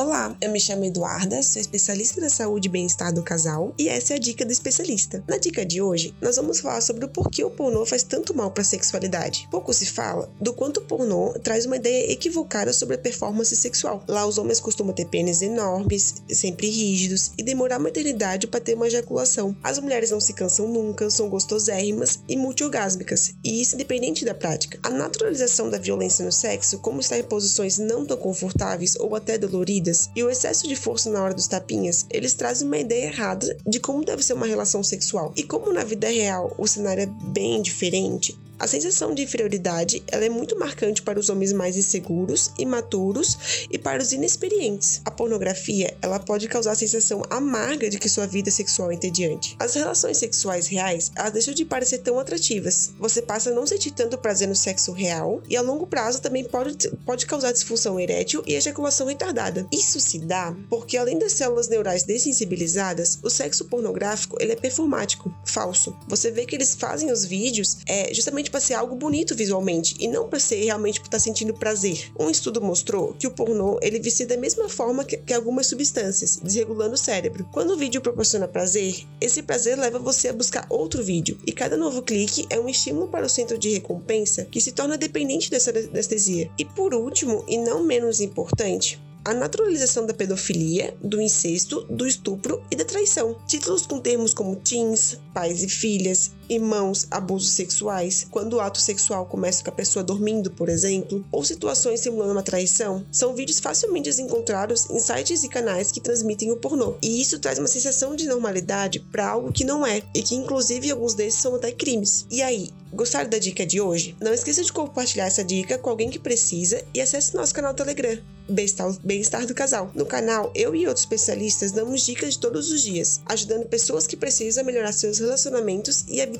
Olá, eu me chamo Eduarda, sou especialista da saúde e bem-estar do casal e essa é a dica do especialista. Na dica de hoje, nós vamos falar sobre o porquê o pornô faz tanto mal para a sexualidade. Pouco se fala do quanto o pornô traz uma ideia equivocada sobre a performance sexual. Lá os homens costumam ter pênis enormes, sempre rígidos e demorar uma eternidade para ter uma ejaculação. As mulheres não se cansam nunca, são gostosérrimas e multiorgásmicas, e isso independente da prática. A naturalização da violência no sexo, como estar em posições não tão confortáveis ou até doloridas, e o excesso de força na hora dos tapinhas, eles trazem uma ideia errada de como deve ser uma relação sexual. E como na vida real o cenário é bem diferente, a sensação de inferioridade ela é muito marcante para os homens mais inseguros, imaturos e para os inexperientes. A pornografia ela pode causar a sensação amarga de que sua vida sexual é entediante. As relações sexuais reais elas deixam de parecer tão atrativas. Você passa a não sentir tanto prazer no sexo real e a longo prazo também pode, pode causar disfunção erétil e ejaculação retardada. Isso se dá porque além das células neurais dessensibilizadas, o sexo pornográfico ele é performático, falso. Você vê que eles fazem os vídeos é, justamente para ser algo bonito visualmente e não para ser realmente para estar tá sentindo prazer. Um estudo mostrou que o pornô ele vicia da mesma forma que, que algumas substâncias, desregulando o cérebro. Quando o vídeo proporciona prazer, esse prazer leva você a buscar outro vídeo e cada novo clique é um estímulo para o centro de recompensa que se torna dependente dessa anestesia. E por último, e não menos importante, a naturalização da pedofilia, do incesto, do estupro e da traição. Títulos com termos como teens, pais e filhas, irmãos, abusos sexuais, quando o ato sexual começa com a pessoa dormindo, por exemplo, ou situações simulando uma traição, são vídeos facilmente encontrados em sites e canais que transmitem o pornô. E isso traz uma sensação de normalidade para algo que não é, e que inclusive alguns desses são até crimes. E aí, gostaram da dica de hoje? Não esqueça de compartilhar essa dica com alguém que precisa e acesse nosso canal Telegram. Bem-Estar do Casal. No canal, eu e outros especialistas damos dicas de todos os dias, ajudando pessoas que precisam melhorar seus relacionamentos e a vida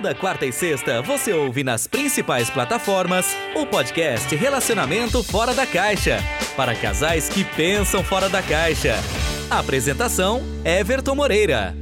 Toda quarta e sexta você ouve nas principais plataformas o podcast Relacionamento Fora da Caixa para casais que pensam fora da caixa. Apresentação: Everton Moreira.